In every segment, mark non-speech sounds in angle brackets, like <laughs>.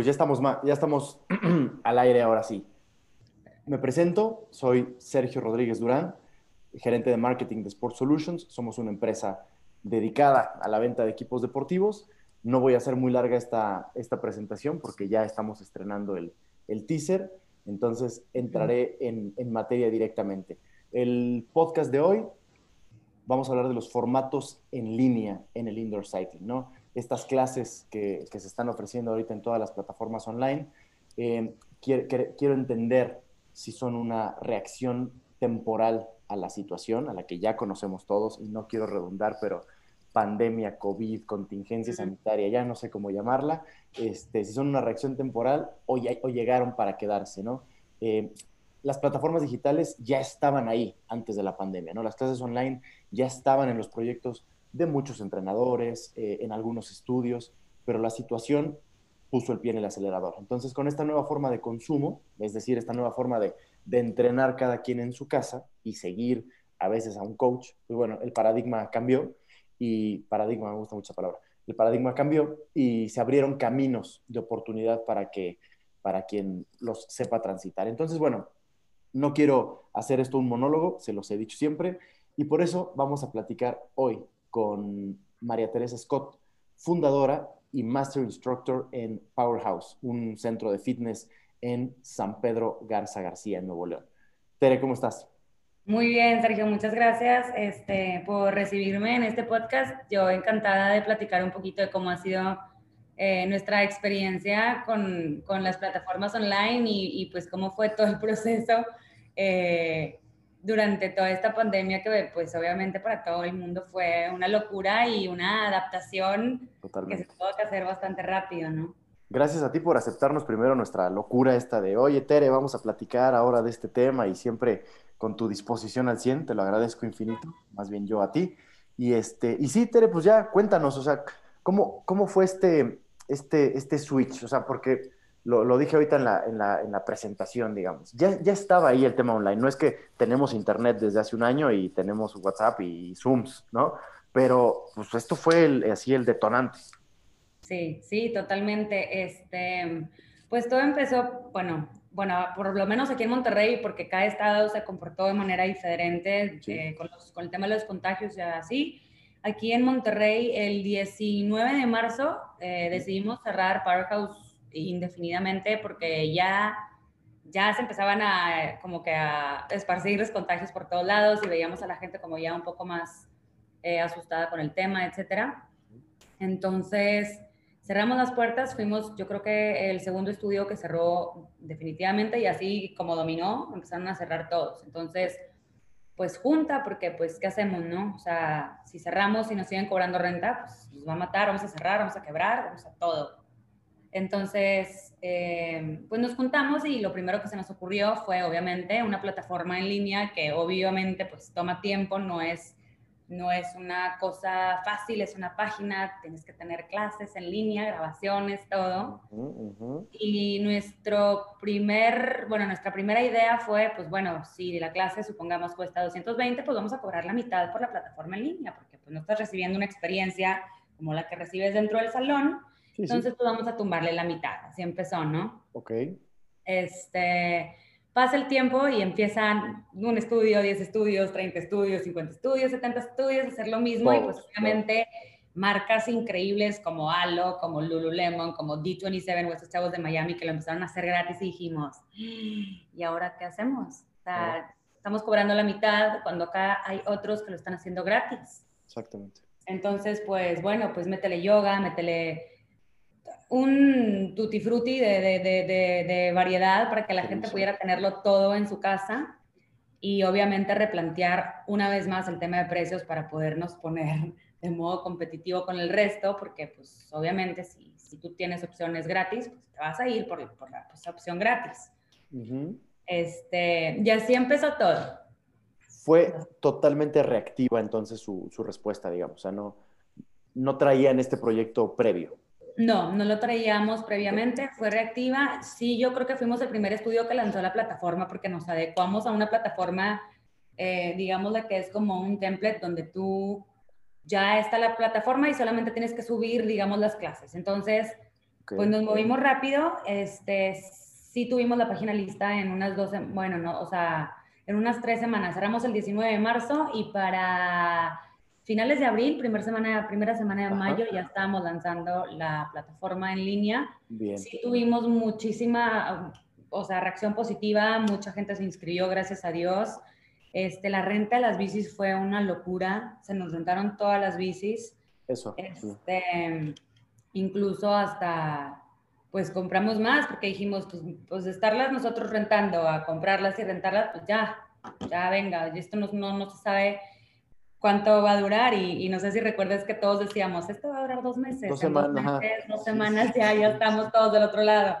Pues ya estamos, ya estamos <clears throat> al aire ahora sí. Me presento, soy Sergio Rodríguez Durán, gerente de marketing de Sport Solutions. Somos una empresa dedicada a la venta de equipos deportivos. No voy a hacer muy larga esta, esta presentación porque ya estamos estrenando el, el teaser, entonces entraré en, en materia directamente. El podcast de hoy vamos a hablar de los formatos en línea en el indoor cycling, ¿no? Estas clases que, se están ofreciendo ahorita en todas las plataformas online, eh, quiero, entender si son una reacción temporal a la situación, a la que ya conocemos todos, y no quiero redundar, pero pandemia, COVID, contingencia sanitaria, ya no sé cómo llamarla, este, si son una reacción temporal o, o llegaron para quedarse, ¿no? Eh, las plataformas digitales ya estaban ahí antes de la pandemia, ¿no? Las clases online ya estaban en los proyectos de muchos entrenadores, eh, en algunos estudios, pero la situación puso el pie en el acelerador. Entonces, con esta nueva forma de consumo, es decir, esta nueva forma de, entrenar cada quien en su casa y seguir a veces a un coach, pues bueno, el paradigma cambió y paradigma, me gusta mucho la palabra, el paradigma cambió y se abrieron caminos de oportunidad para que para quien los sepa transitar. Entonces, bueno, no quiero hacer esto un monólogo, se los he dicho siempre, y por eso vamos a platicar hoy con María Teresa Scott, fundadora y Master Instructor en Powerhouse, un centro de fitness en San Pedro Garza García, en Nuevo León. Tere, ¿cómo estás? Muy bien, Sergio, muchas gracias este, por recibirme en este podcast. Yo encantada de platicar un poquito de cómo ha sido eh, nuestra experiencia con, con, las plataformas online y, pues cómo fue todo el proceso eh, durante toda esta pandemia que pues obviamente para todo el mundo fue una locura y una adaptación que se tuvo que hacer bastante rápido, ¿no? Gracias a ti por aceptarnos primero nuestra locura esta de, oye Tere, vamos a platicar ahora de este tema y siempre con tu disposición al 100, te lo agradezco infinito, más bien yo a ti. Y, este, y sí, Tere, pues ya cuéntanos, o sea, ¿cómo, cómo fue este, este, este switch? O sea, porque lo, dije ahorita en la, en, la, en la, presentación, digamos, ya, ya estaba ahí el tema online. No es que tenemos internet desde hace un año y tenemos WhatsApp y Zooms, ¿no? Pero pues esto fue el, así el detonante. Sí, sí, totalmente. Este, pues todo empezó, bueno, bueno, por lo menos aquí en Monterrey, porque cada estado se comportó de manera diferente eh, con, con, el tema de los contagios y así. Aquí en Monterrey, el 19 de marzo, eh, decidimos cerrar Powerhouse indefinidamente porque ya, ya se empezaban a como que a esparcir los contagios por todos lados y veíamos a la gente como ya un poco más eh, asustada con el tema, etcétera. Entonces, cerramos las puertas, fuimos, yo creo que el segundo estudio que cerró definitivamente y así como dominó, empezaron a cerrar todos. Entonces, pues junta, porque pues, ¿qué hacemos, no? O sea, si cerramos y nos siguen cobrando renta, pues nos va a matar, vamos a cerrar, vamos a quebrar, vamos a todo. Entonces, eh, pues nos juntamos y lo primero que se nos ocurrió fue obviamente una plataforma en línea que obviamente pues toma tiempo, no es, no es una cosa fácil, es una página, tienes que tener clases en línea, grabaciones, todo. Y nuestro primer, bueno, nuestra primera idea fue, pues bueno, si la clase supongamos cuesta 220, pues vamos a cobrar la mitad por la plataforma en línea, porque pues no estás recibiendo una experiencia como la que recibes dentro del salón, entonces, pues vamos a tumbarle la mitad. Así empezó, ¿no? Ok. Este, pasa el tiempo y empiezan un estudio, 10 estudios, 30 estudios, 50 estudios, 70 estudios, hacer lo mismo y pues obviamente marcas increíbles como Halo, como Lululemon, como D27 o estos chavos de Miami que lo empezaron a hacer gratis y dijimos, ¿y ahora qué hacemos? O sea, estamos cobrando la mitad cuando acá hay otros que lo están haciendo gratis. Exactamente. Entonces, pues bueno, pues métele yoga, métele un tutti frutti de, variedad para que la gente pudiera tenerlo todo en su casa y obviamente replantear una vez más el tema de precios para podernos poner de modo competitivo con el resto, porque pues obviamente si, si tú tienes opciones gratis, pues te vas a ir por, la pues, opción gratis. este, y así empezó todo. Fue totalmente reactiva entonces su, su respuesta, digamos, o sea, no, no traían este proyecto previo. No, no lo traíamos previamente, fue reactiva. Sí, yo creo que fuimos el primer estudio que lanzó la plataforma porque nos adecuamos a una plataforma, eh, digamos, la que es como un template donde tú ya está la plataforma y solamente tienes que subir, digamos, las clases. Entonces, Pues nos movimos rápido, este, sí tuvimos la página lista en unas dos, bueno, no, o sea, en unas tres semanas. Cerramos el 19 de marzo y para finales de abril, primera semana, primera semana de mayo, ya estábamos lanzando la plataforma en línea. Bien. Sí tuvimos muchísima, o sea, reacción positiva, mucha gente se inscribió, gracias a Dios. Este, la renta de las bicis fue una locura, se nos rentaron todas las bicis. Eso. Este, Incluso hasta, pues compramos más porque dijimos, pues, pues estarlas nosotros rentando a comprarlas y rentarlas, pues ya, ya venga, esto no, no, no se sabe cuánto va a durar y, y, no sé si recuerdas que todos decíamos, esto va a durar dos meses. Dos semanas. Dos, meses, dos semanas ya, ya estamos todos del otro lado.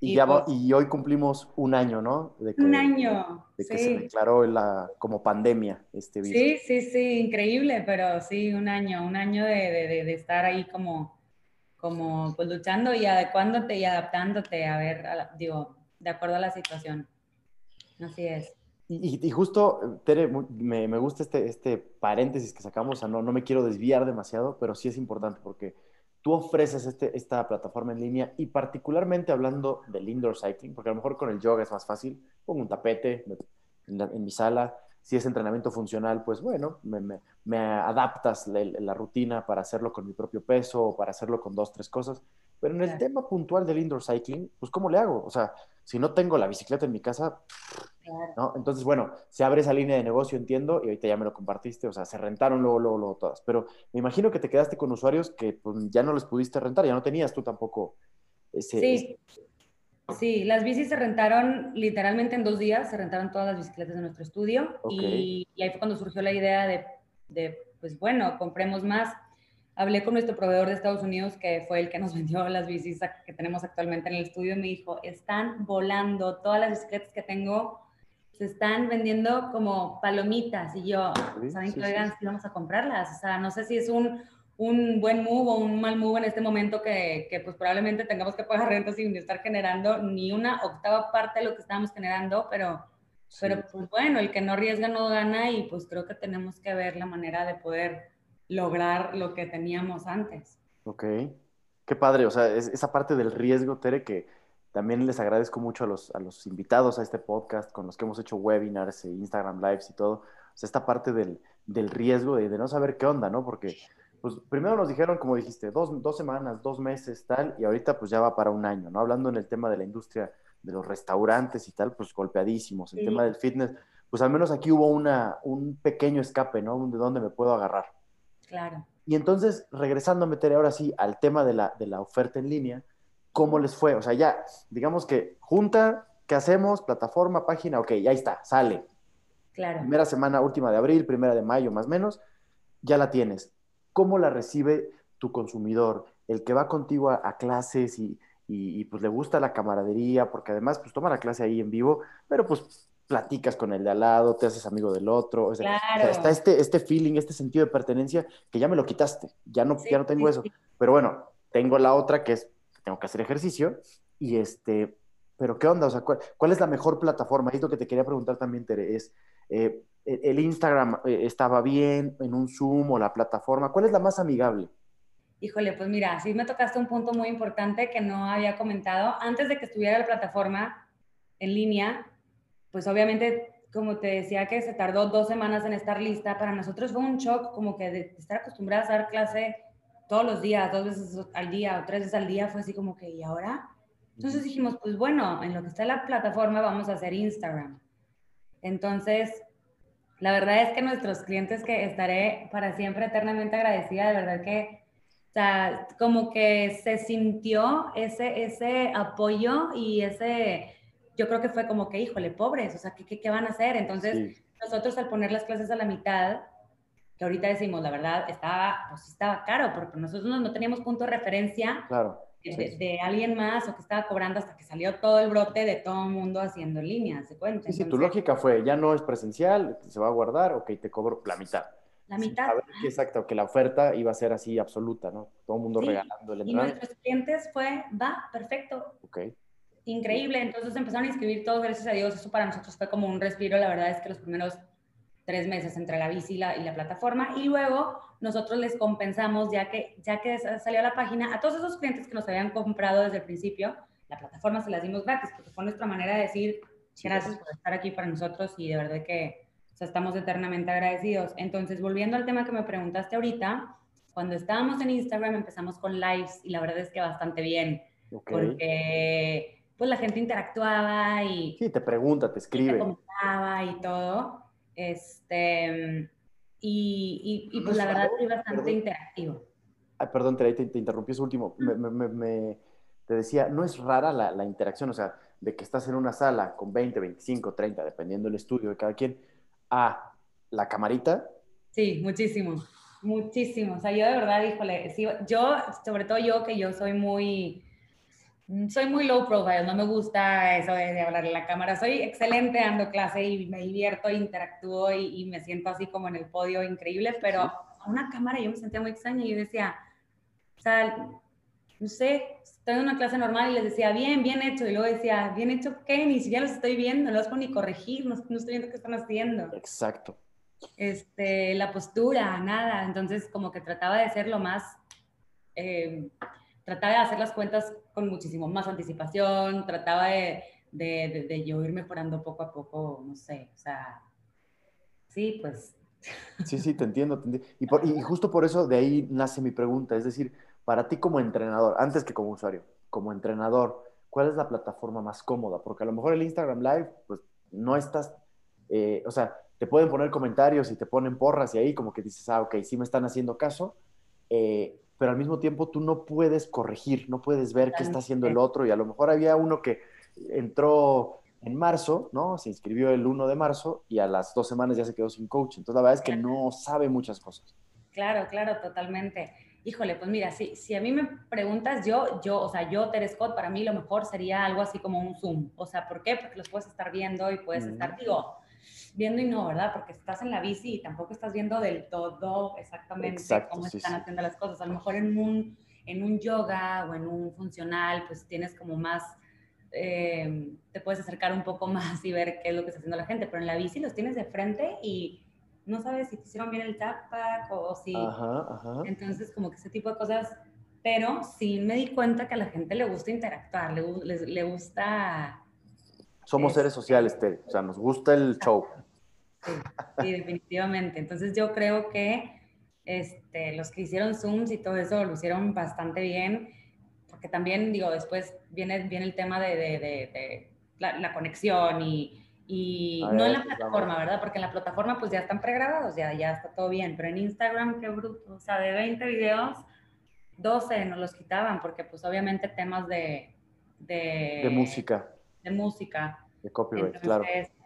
Y, y, ya, pues, y hoy cumplimos un año, ¿no? De que, un año. De que sí. se declaró la, como pandemia este virus. Sí, sí, sí, increíble, pero sí, un año, un año de, de, de estar ahí como, como pues luchando y adecuándote y adaptándote a ver, a la, digo, de acuerdo a la situación. Así es. Y, y, justo, Tere, me, me, gusta este, este paréntesis que sacamos, o sea, no, no me quiero desviar demasiado, pero sí es importante porque tú ofreces este, esta plataforma en línea y particularmente hablando del indoor cycling, porque a lo mejor con el yoga es más fácil, pongo un tapete en, la, en mi sala, si es entrenamiento funcional, pues bueno, me, me, me adaptas la, la, rutina para hacerlo con mi propio peso o para hacerlo con dos, tres cosas. Pero en el tema puntual del indoor cycling, pues ¿cómo le hago? O sea, si no tengo la bicicleta en mi casa. ¿No? Entonces, bueno, se abre esa línea de negocio, entiendo, y ahorita ya me lo compartiste, o sea, se rentaron luego, luego, luego todas. Pero me imagino que te quedaste con usuarios que pues, ya no les pudiste rentar, ya no tenías tú tampoco ese... Sí. ese... Sí, las bicis se rentaron literalmente en dos días, se rentaron todas las bicicletas de nuestro estudio okay. y, y, ahí fue cuando surgió la idea de, de, pues bueno, compremos más. Hablé con nuestro proveedor de Estados Unidos, que fue el que nos <laughs> vendió las bicis que tenemos actualmente en el estudio, y me dijo, están volando, todas las bicicletas que tengo se están vendiendo como palomitas. Y yo, sí, ¿saben sí, que oigan, sí. vamos a comprarlas? O sea, no sé si es un un buen move o un mal move en este momento que, que, pues probablemente tengamos que pagar renta sin estar generando ni una octava parte de lo que estábamos generando, pero, pero pues bueno, el que no arriesga no gana y pues creo que tenemos que ver la manera de poder lograr lo que teníamos antes. Ok, qué padre, o sea, es, esa parte del riesgo, Tere, que también les agradezco mucho a los, a los invitados a este podcast con los que hemos hecho webinars e Instagram Lives y todo, o sea, esta parte del, del riesgo de, de no saber qué onda, ¿no? Porque pues primero nos dijeron, como dijiste, dos, dos, semanas, dos meses, tal, y ahorita pues ya va para un año, ¿no? Hablando en el tema de la industria de los restaurantes y tal, pues golpeadísimos. El sí. tema del fitness, pues al menos aquí hubo una, un pequeño escape, ¿no? De dónde me puedo agarrar. Claro. Y entonces, regresando a meter ahora sí al tema de la, de la oferta en línea, ¿cómo les fue? O sea, ya, digamos que junta, ¿qué hacemos? Plataforma, página, ok, ya está, sale. Claro. Primera semana, última de abril, primera de mayo, más o menos, ya la tienes cómo la recibe tu consumidor, el que va contigo a, a clases y, y, y, pues le gusta la camaradería, porque además pues toma la clase ahí en vivo, pero pues platicas con el de al lado, te haces amigo del otro, o sea, claro. o sea, está este, este feeling, este sentido de pertenencia que ya me lo quitaste, ya no, sí, ya no tengo sí, eso, sí. pero bueno, tengo la otra que es, tengo que hacer ejercicio y este, pero ¿qué onda? O sea, ¿cuál, cuál es la mejor plataforma? Esto que te quería preguntar también, Tere, es... Eh, el Instagram eh, estaba bien, en un Zoom o la plataforma. ¿Cuál es la más amigable? Híjole, pues mira, sí me tocaste un punto muy importante que no había comentado. Antes de que estuviera la plataforma en línea, pues obviamente, como te decía, que se tardó dos semanas en estar lista, para nosotros fue un shock como que de estar acostumbradas a dar clase todos los días, dos veces al día o tres veces al día, fue así como que, ¿y ahora? Entonces dijimos, pues bueno, en lo que está la plataforma vamos a hacer Instagram. Entonces, la verdad es que nuestros clientes que estaré para siempre eternamente agradecida, de verdad que, o sea, como que se sintió ese, ese apoyo y ese, yo creo que fue como que, híjole, pobres, o sea, ¿qué, qué, qué van a hacer? Entonces, sí. nosotros al poner las clases a la mitad, que ahorita decimos, la verdad, estaba, pues estaba caro, porque nosotros no, no teníamos punto de referencia. Claro. De, alguien más o que estaba cobrando hasta que salió todo el brote de todo el mundo haciendo líneas, ¿se cuenta? Sí, sí, tu lógica fue, ya no es presencial, se va a guardar, ok, te cobro la mitad. La mitad. A ver, exacto, que la oferta iba a ser así absoluta, ¿no? Todo el mundo sí. regalando el entrada. Y nuestros clientes fue, va, perfecto. Ok. Increíble, entonces empezaron a inscribir todos, gracias a Dios, eso para nosotros fue como un respiro, la verdad es que los primeros tres meses entre la bici y la, y la, plataforma y luego nosotros les compensamos ya que, ya que salió la página a todos esos clientes que nos habían comprado desde el principio, la plataforma se las dimos gratis porque fue nuestra manera de decir gracias por estar aquí para nosotros y de verdad que estamos eternamente agradecidos. Entonces, volviendo al tema que me preguntaste ahorita, cuando estábamos en Instagram empezamos con lives y la verdad es que bastante bien, porque pues la gente interactuaba y... Sí, te pregunta, te escribe. te comentaba y todo. Este, y, y, pues la verdad fue bastante interactivo. Ay, perdón, te, te, interrumpí eso último. Me, me, te decía, no es rara la, la, interacción, o sea, de que estás en una sala con 20, 25, 30, dependiendo del estudio de cada quien, a la camarita. Sí, muchísimo. Muchísimo. O sea, yo de verdad, híjole, yo, sobre todo yo, que yo soy muy, soy muy low profile, no me gusta eso de, hablar en la cámara. Soy excelente dando clase y me divierto, interactúo y, me siento así como en el podio increíble, pero a una cámara yo me sentía muy extraña y yo decía, o sea, no sé, estoy en una clase normal y les decía, bien, bien hecho. Y luego decía, bien hecho, ¿qué? Ni siquiera los estoy viendo, no los puedo ni corregir, no, no estoy viendo qué están haciendo. Exacto este, la postura, nada. Entonces, como que trataba de ser lo más, eh, trataba de hacer las cuentas con muchísimo más anticipación, trataba de, de, de, yo ir mejorando poco a poco, no sé, o sea, sí, pues. Sí, sí, te entiendo. Y, y justo por eso de ahí nace mi pregunta, es decir, para ti como entrenador, antes que como usuario, como entrenador, ¿cuál es la plataforma más cómoda? Porque a lo mejor el Instagram Live, pues no estás, eh, o sea, te pueden poner comentarios y te ponen porras y ahí como que dices, ah, ok, sí me están haciendo caso, eh, pero al mismo tiempo tú no puedes corregir, no puedes ver qué está haciendo el otro y a lo mejor había uno que entró en marzo, ¿no? Se inscribió el 1 de marzo y a las dos semanas ya se quedó sin coach. Entonces la verdad es que no sabe muchas cosas. Claro, claro, totalmente. Híjole, pues mira, si, si a mí me preguntas, yo, yo, o sea, yo, Tere Scott, para mí lo mejor sería algo así como un Zoom. O sea, ¿por qué? Porque los puedes estar viendo y puedes estar, digo, viendo y no, ¿verdad? Porque estás en la bici y tampoco estás viendo del todo exactamente cómo están haciendo las cosas. A lo mejor en un, en un yoga o en un funcional, pues tienes como más, eh, te puedes acercar un poco <laughs> más y ver qué es lo que está haciendo la gente, pero en la bici los tienes de frente y no sabes si te hicieron bien el tap o, si... Ajá, ajá. Entonces, como que ese tipo de cosas pero sí me di cuenta que a la gente le gusta interactuar, le, le gusta somos seres sociales, Tere. O sea, nos gusta el show. Sí, definitivamente. Entonces yo creo que este, los que hicieron Zooms y todo eso lo hicieron bastante bien, porque también, digo, después viene, viene el tema de, de, de, la, conexión y, y no en la plataforma, ¿verdad? Porque en la plataforma pues ya están pregrabados, ya, ya está todo bien, pero en Instagram, qué bruto. O sea, de 20 videos, 12 nos los quitaban, porque pues obviamente temas. De, de música de música. De copyright, claro.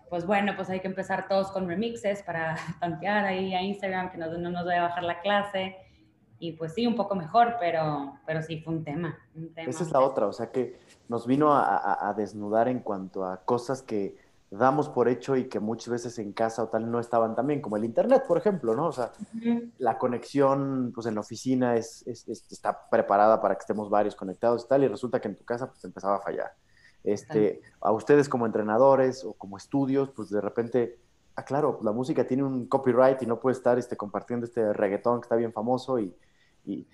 Pues bueno, pues hay que empezar todos con remixes para <laughs> tantear ahí a Instagram, que no, no nos vaya a bajar la clase. Y pues sí, un poco mejor, pero, pero sí fue un tema, Esa es la otra, o sea que nos vino a, a, desnudar en cuanto a cosas que damos por hecho y que muchas veces en casa o tal no estaban también, como el Internet, por ejemplo, ¿no? O sea, la conexión pues en la oficina es, es, está preparada para que estemos varios conectados y tal, y resulta que en tu casa pues empezaba a fallar. Este, a ustedes como entrenadores o como estudios, pues de repente, ah, claro, la música tiene un copyright y no puede estar este, compartiendo este reggaetón que está bien famoso y, y,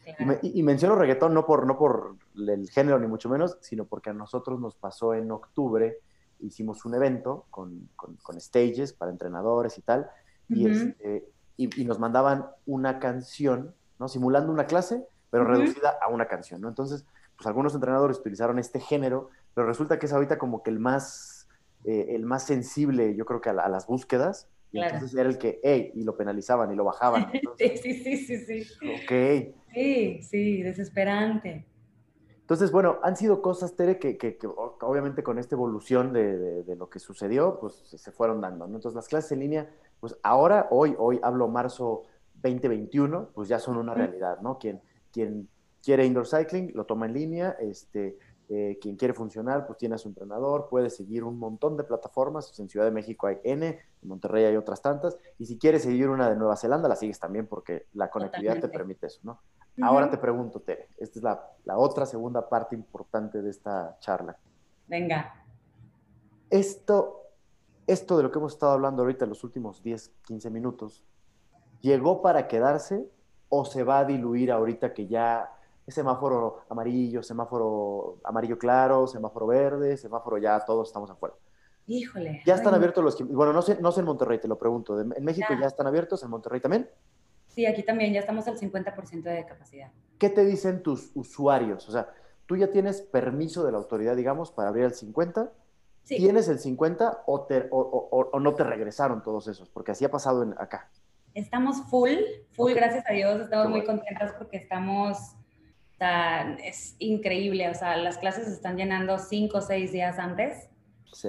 y, menciono reggaetón no por, no por el género ni mucho menos, sino porque a nosotros nos pasó en octubre, hicimos un evento con, con, stages para entrenadores y tal, y, este, y, nos mandaban una canción, ¿no? Simulando una clase, pero reducida a una canción, ¿no? Entonces, pues algunos entrenadores utilizaron este género pero resulta que es ahorita como que el más, eh, el más sensible, yo creo que a, las búsquedas. Y entonces era el que, hey, y lo penalizaban y lo bajaban. <laughs> sí, sí, sí, sí, sí. Ok. Sí, sí, desesperante. Entonces, bueno, han sido cosas, Tere, que, que, obviamente con esta evolución de, de, lo que sucedió, pues se fueron dando, ¿no? Entonces, las clases en línea, pues ahora, hoy, hoy hablo marzo 2021, pues ya son una realidad, ¿no? Quien, quien quiere indoor cycling lo toma en línea, este, eh, quien quiere funcionar, pues tiene a su entrenador, puede seguir un montón de plataformas. En Ciudad de México hay N, en Monterrey hay otras tantas. Y si quieres seguir una de Nueva Zelanda, la sigues también porque la conectividad te permite eso, ¿no? Ahora te pregunto, Tere, esta es la, la, otra segunda parte importante de esta charla. Venga. Esto, esto de lo que hemos estado hablando ahorita en los últimos 10, 15 minutos, ¿llegó para quedarse o se va a diluir ahorita que ya semáforo amarillo, semáforo amarillo claro, semáforo verde, semáforo ya todos estamos afuera? Híjole. Ya están abiertos los... Bueno, no sé, no sé en Monterrey, te lo pregunto. ¿En México ya, están abiertos? ¿En Monterrey también? Sí, aquí también ya estamos al 50% de capacidad. ¿Qué te dicen tus usuarios? O sea, tú ya tienes permiso de la autoridad, digamos, para abrir el 50. Sí. ¿Tienes el 50 o, o, no te regresaron todos esos? Porque así ha pasado en, acá. Estamos full, full, gracias a Dios. Estamos muy contentas porque estamos, es increíble. O sea, las clases se están llenando cinco o seis días antes.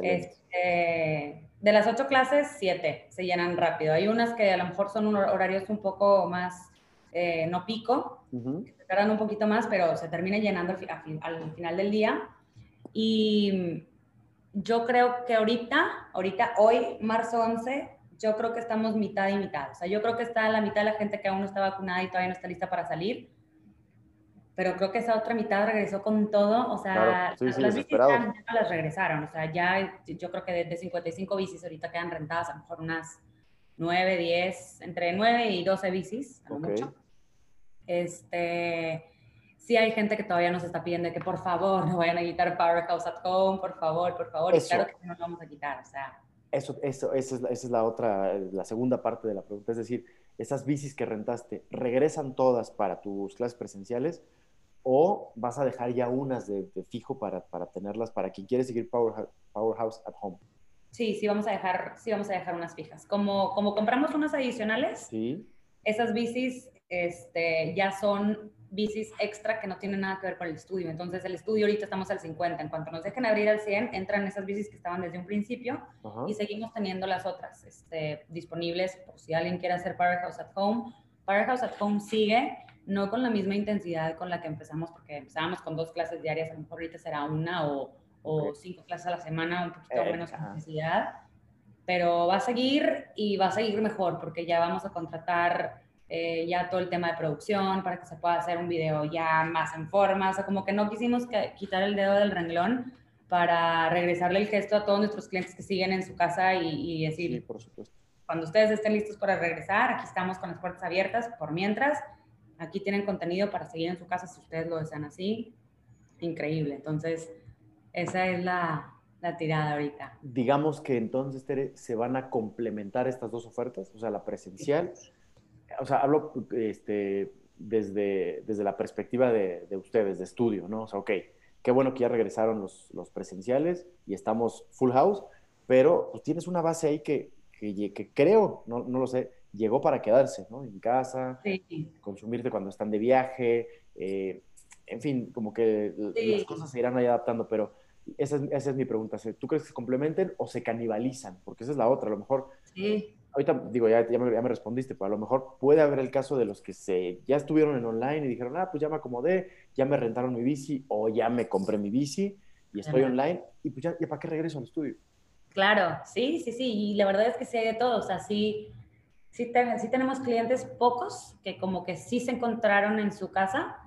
Este, de las ocho clases, siete se llenan rápido. Hay unas que a lo mejor son horarios un poco más, eh, no pico, se tardan un poquito más, pero se termina llenando al, al, final del día. Y yo creo que ahorita, ahorita, hoy, marzo 11, yo creo que estamos mitad y mitad. O sea, yo creo que está la mitad de la gente que aún no está vacunada y todavía no está lista para salir pero creo que esa otra mitad regresó con todo, o sea, las bicis ya, no las regresaron, o sea, ya yo creo que de, 55 bicis ahorita quedan rentadas a lo mejor unas 9, 10, entre 9 y 12 bicis, a lo mucho. Este, sí hay gente que todavía nos está pidiendo que por favor no vayan a quitar Powerhouse at Home, por favor, por favor, y claro que no lo vamos a quitar, o sea. Eso, eso, eso es, esa es la otra, la segunda parte de la pregunta, es decir, esas bicis que rentaste, ¿regresan todas para tus clases presenciales? O vas a dejar ya unas de, fijo para, para, tenerlas para quien quiere seguir Powerhouse, at Home? Sí, sí vamos a dejar, sí vamos a dejar unas fijas. Como, como compramos unas adicionales, ¿Sí? esas bicis este, ya son bicis extra que no tienen nada que ver con el estudio. Entonces, el estudio ahorita estamos al 50. En cuanto nos dejen abrir al 100, entran esas bicis que estaban desde un principio y seguimos teniendo las otras este, disponibles por si alguien quiere hacer Powerhouse at Home. Powerhouse at Home sigue no con la misma intensidad con la que empezamos, porque empezábamos con dos clases diarias, a lo mejor ahorita será una o, o cinco clases a la semana, un poquito eh, menos intensidad, pero va a seguir y va a seguir mejor, porque ya vamos a contratar eh, ya todo el tema de producción para que se pueda hacer un video ya más en forma, o sea, como que no quisimos quitar el dedo del renglón para regresarle el gesto a todos nuestros clientes que siguen en su casa y, y decir, por supuesto. cuando ustedes estén listos para regresar, aquí estamos con las puertas abiertas por mientras Aquí tienen contenido para seguir en su casa si ustedes lo desean así. Increíble. Entonces, esa es la, la tirada ahorita. Digamos que entonces, Tere, se van a complementar estas dos ofertas, o sea, la presencial. O sea, hablo este, desde, desde la perspectiva de, de, ustedes, de estudio, ¿no? O sea, ok, qué bueno que ya regresaron los, los presenciales y estamos full house, pero pues, tienes una base ahí que, que, que creo, no, no, lo sé, llegó para quedarse, ¿no? En casa, consumirte cuando están de viaje, eh, en fin, como que las cosas se irán ahí adaptando, pero esa es, esa es, mi pregunta. ¿Tú crees que se complementen o se canibalizan? Porque esa es la otra, a lo mejor... Sí. Ahorita digo, ya, ya, me, respondiste, pero a lo mejor puede haber el caso de los que se, ya estuvieron en online y dijeron, ah, pues ya me acomodé, ya me rentaron mi bici o ya me compré mi bici y estoy online y pues ya, ya para qué regreso al estudio. Claro, sí, sí, sí, y la verdad es que sí hay de todo, o sea, sí, sí, tenemos clientes pocos que como que sí se encontraron en su casa,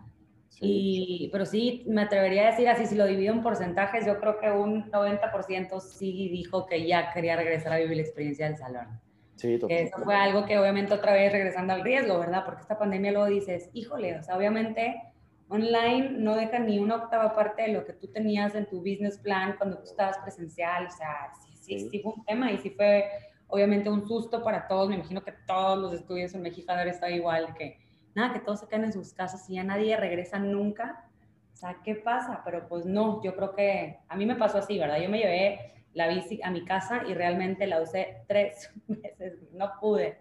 y, pero sí me atrevería a decir así, si lo divido en porcentajes, yo creo que un 90% sí dijo que ya quería regresar a vivir la experiencia del salón. Sí, que eso fue algo que obviamente otra vez regresando al riesgo, ¿verdad? Porque esta pandemia luego dices, híjole, o sea, obviamente online no deja ni una octava parte de lo que tú tenías en tu business plan cuando tú estabas presencial, o sea, sí, sí, sí fue un tema y sí fue obviamente un susto para todos. Me imagino que todos los estudios en México ahora está igual, que nada, que todos se quedan en sus casas y ya nadie regresa nunca. O sea, ¿qué pasa? Pero pues no, yo creo que a mí me pasó así, ¿verdad? Yo me llevé la bici a mi casa y realmente la usé tres <laughs> meses. No pude,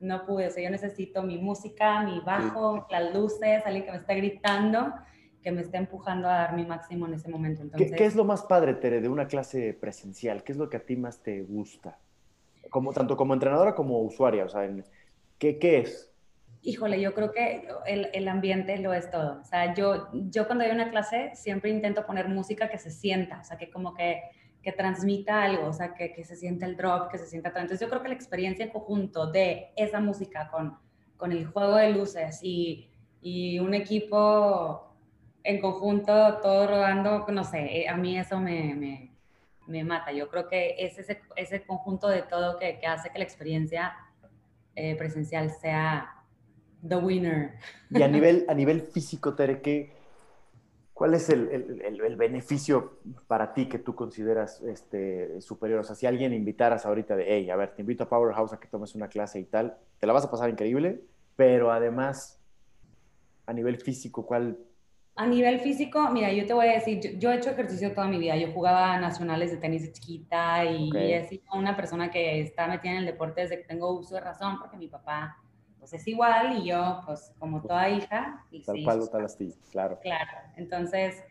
no pude. O sea, yo necesito mi música, mi bajo, las luces, alguien que me esté gritando, que me esté empujando a dar mi máximo en ese momento. Entonces, ¿Qué, ¿Qué, es lo más padre, Tere, de una clase presencial? ¿Qué es lo que a ti más te gusta? Como, tanto como entrenadora como usuaria? O sea, ¿qué, ¿qué, es? Híjole, yo creo que el, el, ambiente lo es todo. O sea, yo, yo cuando doy una clase siempre intento poner música que se sienta, o sea, que como que, que transmita algo, o sea, que, que se sienta el drop, que se sienta todo. Entonces yo creo que la experiencia en conjunto de esa música con, con el juego de luces y, y un equipo en conjunto, todo rodando, no sé, a mí eso me, me me mata. Yo creo que es ese, ese conjunto de todo que, que hace que la experiencia eh, presencial sea the winner. Y a nivel, <laughs> a nivel físico, Tere, ¿qué, ¿cuál es el, el, el, beneficio para ti que tú consideras este, superior? O sea, si alguien invitaras ahorita de, hey, a ver, te invito a Powerhouse a que tomes una clase y tal, te la vas a pasar increíble, pero además, a nivel físico, ¿cuál a nivel físico, mira, yo te voy a decir, yo, he hecho ejercicio toda mi vida. Yo jugaba nacionales de tenis de chiquita y he sido una persona que está metida en el deporte desde que tengo uso de razón, porque mi papá pues es igual y yo, pues como toda hija. Y tal cual, tal así, claro. Claro. Entonces,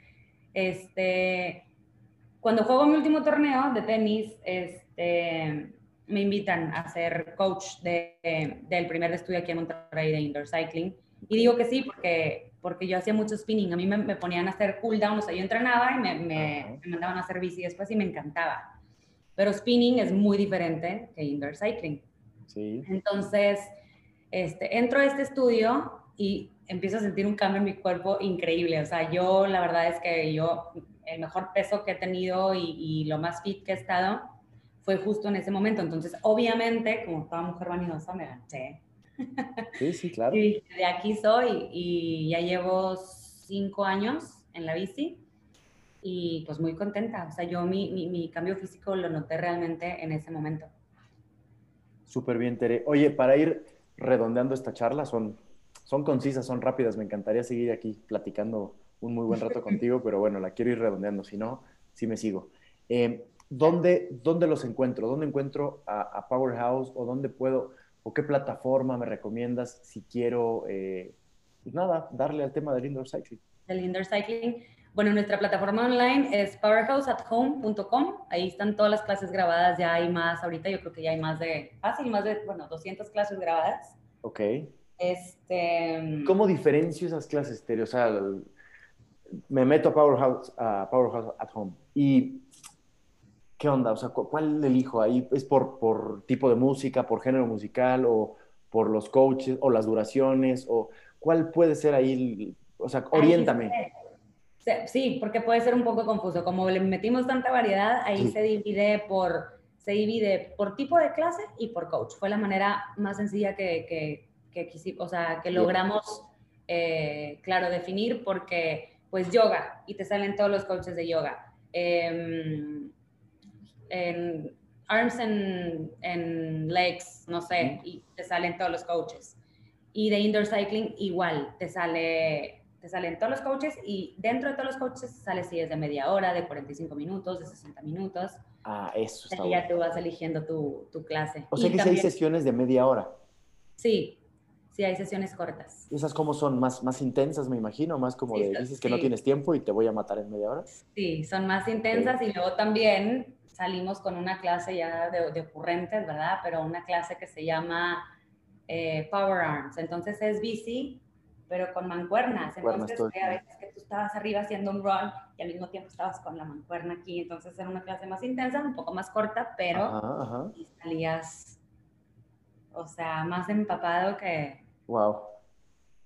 este, cuando juego mi último torneo de tenis, este, me invitan a ser coach de, del primer estudio aquí en Monterrey de indoor cycling. Y digo que sí porque porque yo hacía mucho spinning. A mí me, ponían a hacer cool down, o sea, yo entrenaba y me, me, mandaban a hacer bici después y me encantaba. Pero spinning es muy diferente que indoor cycling. Sí. Entonces, este, entro a este estudio y empiezo a sentir un cambio en mi cuerpo increíble. O sea, yo la verdad es que yo, el mejor peso que he tenido y, y lo más fit que he estado fue justo en ese momento. Entonces, obviamente, como toda mujer vanidosa, me ganché Sí, sí, <laughs> claro. Y de aquí soy y ya llevo cinco años en la bici y pues muy contenta. O sea, yo mi, mi, cambio físico lo noté realmente en ese momento. Súper bien, Tere. Oye, para ir redondeando esta charla, son, son concisas, son rápidas. Me encantaría seguir aquí platicando un muy buen rato <laughs> contigo, pero bueno, la quiero ir redondeando. Si no, sí me sigo. Eh, ¿dónde, ¿Dónde los encuentro? ¿Dónde encuentro a, a Powerhouse o dónde puedo o qué plataforma me recomiendas si quiero, eh, pues nada, darle al tema del indoor cycling. El indoor cycling. Bueno, nuestra plataforma online es powerhouseathome.com. Ahí están todas las clases grabadas. Ya hay más, ahorita yo creo que ya hay más de, fácil, más de, bueno, 200 clases grabadas. Ok. Este... ¿Cómo diferencio esas clases, Tere? O sea, me meto a Powerhouse, a Powerhouse at Home y ¿qué onda? O sea, ¿cuál elijo ahí? ¿Es por, por tipo de música, por género musical o por los coaches o las duraciones? o ¿Cuál puede ser ahí? O sea, oriéntame. Sí, porque puede ser un poco confuso. Como le metimos tanta variedad, ahí se divide por se divide por tipo de clase y por coach. Fue la manera más sencilla que, que, que, o sea, que logramos, eh, claro, definir porque, pues, yoga, y te salen todos los coaches de yoga. Eh, en arms and, legs, no sé, y te salen todos los coaches. Y de indoor cycling igual, te sale te salen todos los coaches y dentro de todos los coaches sale si es de media hora, de 45 minutos, de 60 minutos. Ah, eso está Y ya tú vas eligiendo tu, tu clase. O sea que si hay sesiones de media hora. Sí, sí hay sesiones cortas. ¿Esas cómo son? ¿Más, más intensas, me imagino? ¿Más como de dices que no tienes tiempo y te voy a matar en media hora? Sí, son más intensas y luego también salimos con una clase ya de, de ocurrentes, ¿verdad? Pero una clase que se llama eh, Power Arms. Entonces es bici, pero con mancuernas. Entonces, a veces que tú estabas arriba haciendo un run y al mismo tiempo estabas con la mancuerna aquí. Entonces era una clase más intensa, un poco más corta, pero salías, o sea, más empapado que... Wow.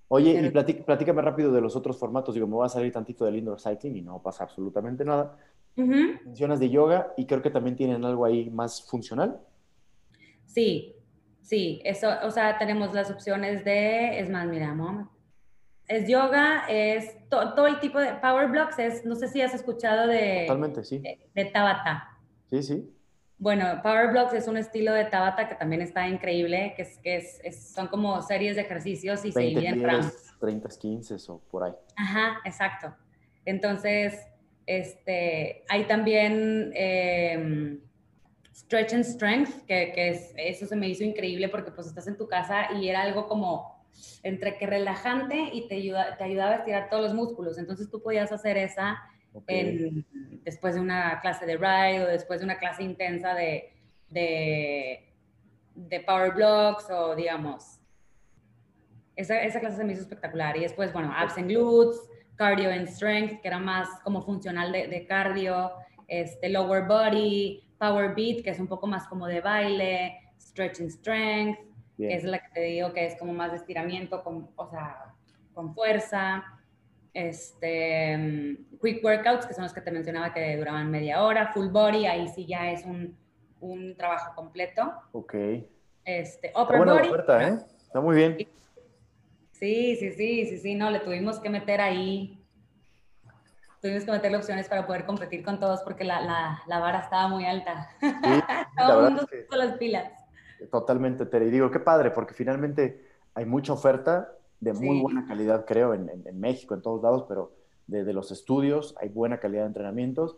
Oye, y platícame rápido de los otros formatos. Digo, me voy a salir tantito del indoor cycling y no pasa absolutamente nada. Mencionas de yoga y creo que también tienen algo ahí más funcional. Sí, sí, eso, o sea, tenemos las opciones de, es más, mira, es yoga, es todo el tipo de power blocks, es, no sé si has escuchado de... Totalmente, sí. De, Tabata. Sí, sí. Bueno, Power Blocks es un estilo de Tabata que también está increíble, que es que es, son como series de ejercicios y se dividen en 30, 15 o por ahí. Ajá, exacto. Entonces, este, hay también em, Stretch and Strength, que, que es, eso se me hizo increíble porque pues estás en tu casa y era algo como entre que relajante y te, ayuda, te ayudaba a estirar todos los músculos. Entonces tú podías hacer esa después de una clase de ride o después de una clase intensa de, de, de power blocks o digamos. Esa, esa clase se me hizo espectacular. Y después, bueno, abs and glutes, cardio and strength, que era más como funcional de, de cardio, este, lower body, power beat, que es un poco más como de baile, stretch and strength, que es la que te digo que es como más de estiramiento, con, o sea, con fuerza. este, mm, quick workouts, que son los que te mencionaba que duraban media hora, full body, ahí sí ya es un, un trabajo completo. Ok. Este, upper buena body. Oferta, ¿eh? Está muy bien. Sí, sí, sí, sí, sí, no, le tuvimos que meter ahí, tuvimos que meterle opciones para poder competir con todos porque la, la, la vara estaba muy alta. Sí, <laughs> Todo el mundo con las pilas. Totalmente, Tere. Y digo, qué padre, porque finalmente hay mucha oferta de muy buena calidad, creo, en, en, México, en todos lados, pero de, los estudios hay buena calidad de entrenamientos.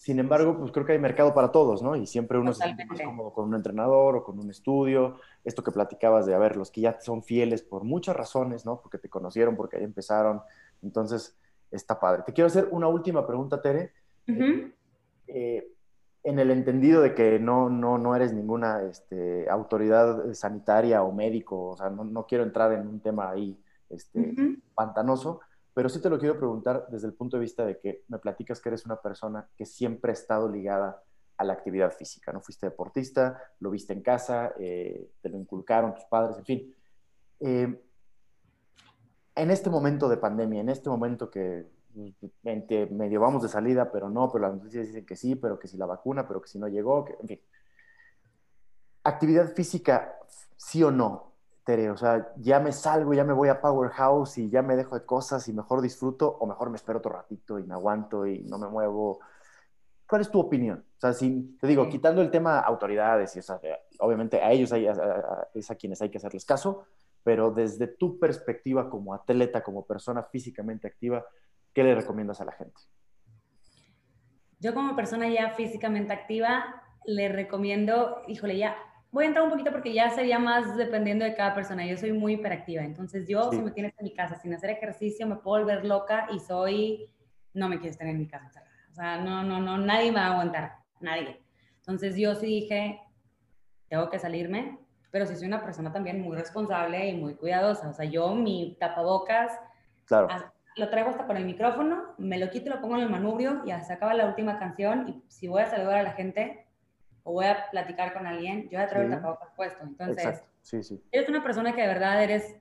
Sin embargo, pues creo que hay mercado para todos, ¿no? Y siempre uno se siente más cómodo con un entrenador o con un estudio. Esto que platicabas de, a ver, los que ya son fieles por muchas razones, ¿no? Porque te conocieron, porque ahí empezaron. Entonces, está padre. Te quiero hacer una última pregunta, Tere en el entendido de que no, no, no eres ninguna este, autoridad sanitaria o médico, o sea, no, quiero entrar en un tema ahí este, pantanoso, pero sí te lo quiero preguntar desde el punto de vista de que me platicas que eres una persona que siempre ha estado ligada a la actividad física, ¿no? Fuiste deportista, lo viste en casa, eh, te lo inculcaron tus padres, en fin. Eh, en este momento de pandemia, en este momento que medio vamos de salida, pero no, pero las noticias dicen que sí, pero que si la vacuna, pero que si no llegó, en fin. Actividad física, sí o no, Tere, o sea, ya me salgo, ya me voy a Powerhouse y ya me dejo de cosas y mejor disfruto o mejor me espero otro ratito y me aguanto y no me muevo. ¿Cuál es tu opinión? O sea, si, te digo, quitando el tema autoridades, y, o sea, obviamente a ellos hay, es a quienes hay que hacerles caso, pero desde tu perspectiva como atleta, como persona físicamente activa, ¿qué le recomiendas a la gente? Yo como persona ya físicamente activa, le recomiendo, híjole, ya voy a entrar un poquito porque ya sería más dependiendo de cada persona. Yo soy muy hiperactiva, entonces yo si me tienes en mi casa sin hacer ejercicio me puedo volver loca y soy, no me quieres tener en mi casa O sea, no, no, no, nadie me va a aguantar, nadie. Entonces yo sí dije, tengo que salirme, pero sí soy una persona también muy responsable y muy cuidadosa. O sea, yo mi tapabocas, claro lo traigo hasta con el micrófono, me lo quito, lo pongo en el manubrio y se acaba la última canción y si voy a saludar a la gente o voy a platicar con alguien, yo ya traigo el tapabocas puesto. Entonces, sí, sí. eres una persona que de verdad eres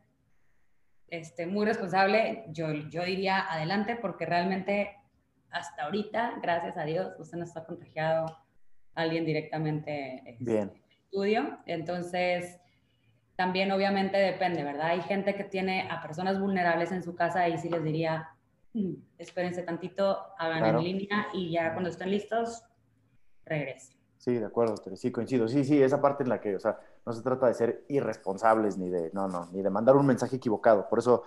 este, muy responsable, yo, yo diría adelante porque realmente hasta ahorita, gracias a Dios, usted no está contagiado a alguien directamente este, en el estudio. Entonces, también obviamente depende, ¿verdad? Hay gente que tiene a personas vulnerables en su casa y sí les diría, mm, espérense tantito, hagan en línea y ya cuando estén listos, regresen. Sí, de acuerdo, sí, coincido. Sí, sí, esa parte en la que, o sea, no se trata de ser irresponsables ni de, no, no, ni de mandar un mensaje equivocado. Por eso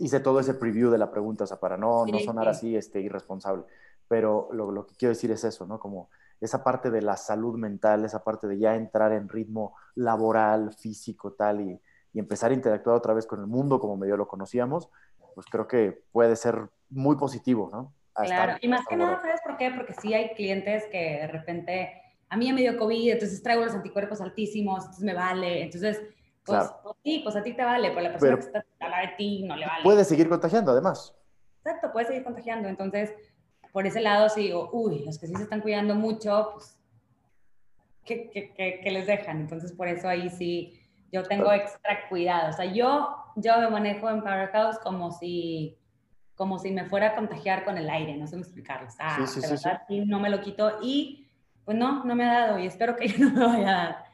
hice todo ese preview de la pregunta, o sea, para no, no sonar así, este, irresponsable. Pero lo, lo, que quiero decir es eso, ¿no? Como esa parte de la salud mental, esa parte de ya entrar en ritmo laboral, físico, tal, y, empezar a interactuar otra vez con el mundo como medio lo conocíamos, pues creo que puede ser muy positivo, ¿no? claro, y más que nada, ¿sabes por qué? Porque sí hay clientes que de repente, a mí me dio COVID, entonces traigo los anticuerpos altísimos, entonces me vale, entonces, pues, pues sí, pues a ti te vale, pero la persona que está a la de ti no le vale. Puede seguir contagiando, además. Exacto, puede seguir contagiando, entonces por ese lado sí digo, uy, los que sí se están cuidando mucho, pues, ¿qué, qué, qué, les dejan? Entonces, por eso ahí sí, yo tengo extra cuidado. O sea, yo, yo me manejo en Powerhouse como si, como si me fuera a contagiar con el aire, no sé cómo explicarlo. Ah, sí, sí, sí, no me lo quito y, pues no, no me ha dado y espero que <laughs> ya no me vaya a dar.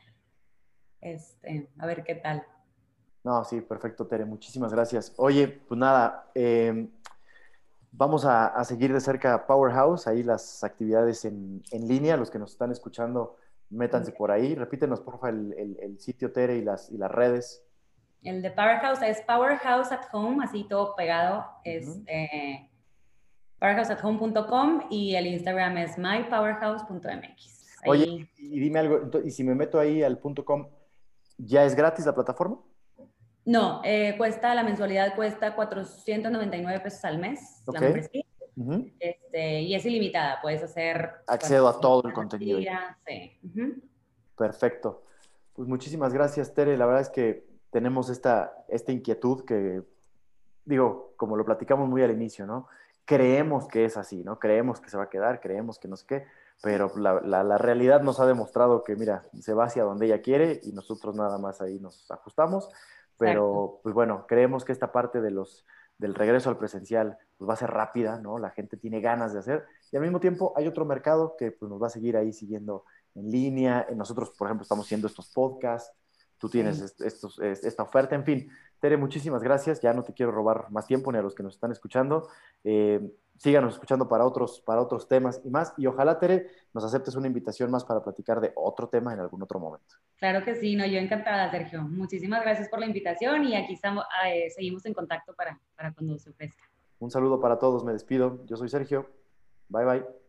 Este, a ver qué tal. No, sí, perfecto, Tere. Muchísimas gracias. Oye, pues nada, eh, Vamos a, seguir de cerca Powerhouse, ahí las actividades en, línea, los que nos están escuchando, métanse por ahí. Repítenos, porfa, el, el, sitio Tere y las, y las redes. El de Powerhouse es Powerhouse at Home, así todo pegado, es eh, powerhouseathome.com y el Instagram es mypowerhouse.mx. Oye, y dime algo, y si me meto ahí al .com, ¿ya es gratis la plataforma? No, eh, cuesta, la mensualidad cuesta 499 pesos al mes, la este, y es ilimitada, puedes hacer... Accedo a todo el contenido. Sí. Perfecto. Pues muchísimas gracias, Tere. La verdad es que tenemos esta, esta inquietud que, digo, como lo platicamos muy al inicio, ¿no? Creemos que es así, ¿no? Creemos que se va a quedar, creemos que no sé qué, pero la, la realidad nos ha demostrado que, mira, se va hacia donde ella quiere y nosotros nada más ahí nos ajustamos pero, pues bueno, creemos que esta parte de los, del regreso al presencial pues va a ser rápida, ¿no? La gente tiene ganas de hacer y al mismo tiempo hay otro mercado que pues, nos va a seguir ahí siguiendo en línea. Nosotros, por ejemplo, estamos haciendo estos podcasts, tú tienes estos, esta oferta, en fin. Tere, muchísimas gracias. Ya no te quiero robar más tiempo ni a los que nos están escuchando. Eh, síganos escuchando para otros, para otros temas y más. Y ojalá, Tere, nos aceptes una invitación más para platicar de otro tema en algún otro momento. Claro que sí, no, yo encantada, Sergio. Muchísimas gracias por la invitación y aquí estamos, eh, seguimos en contacto para, para cuando se ofrezca. Un saludo para todos, me despido. Yo soy Sergio. Bye bye.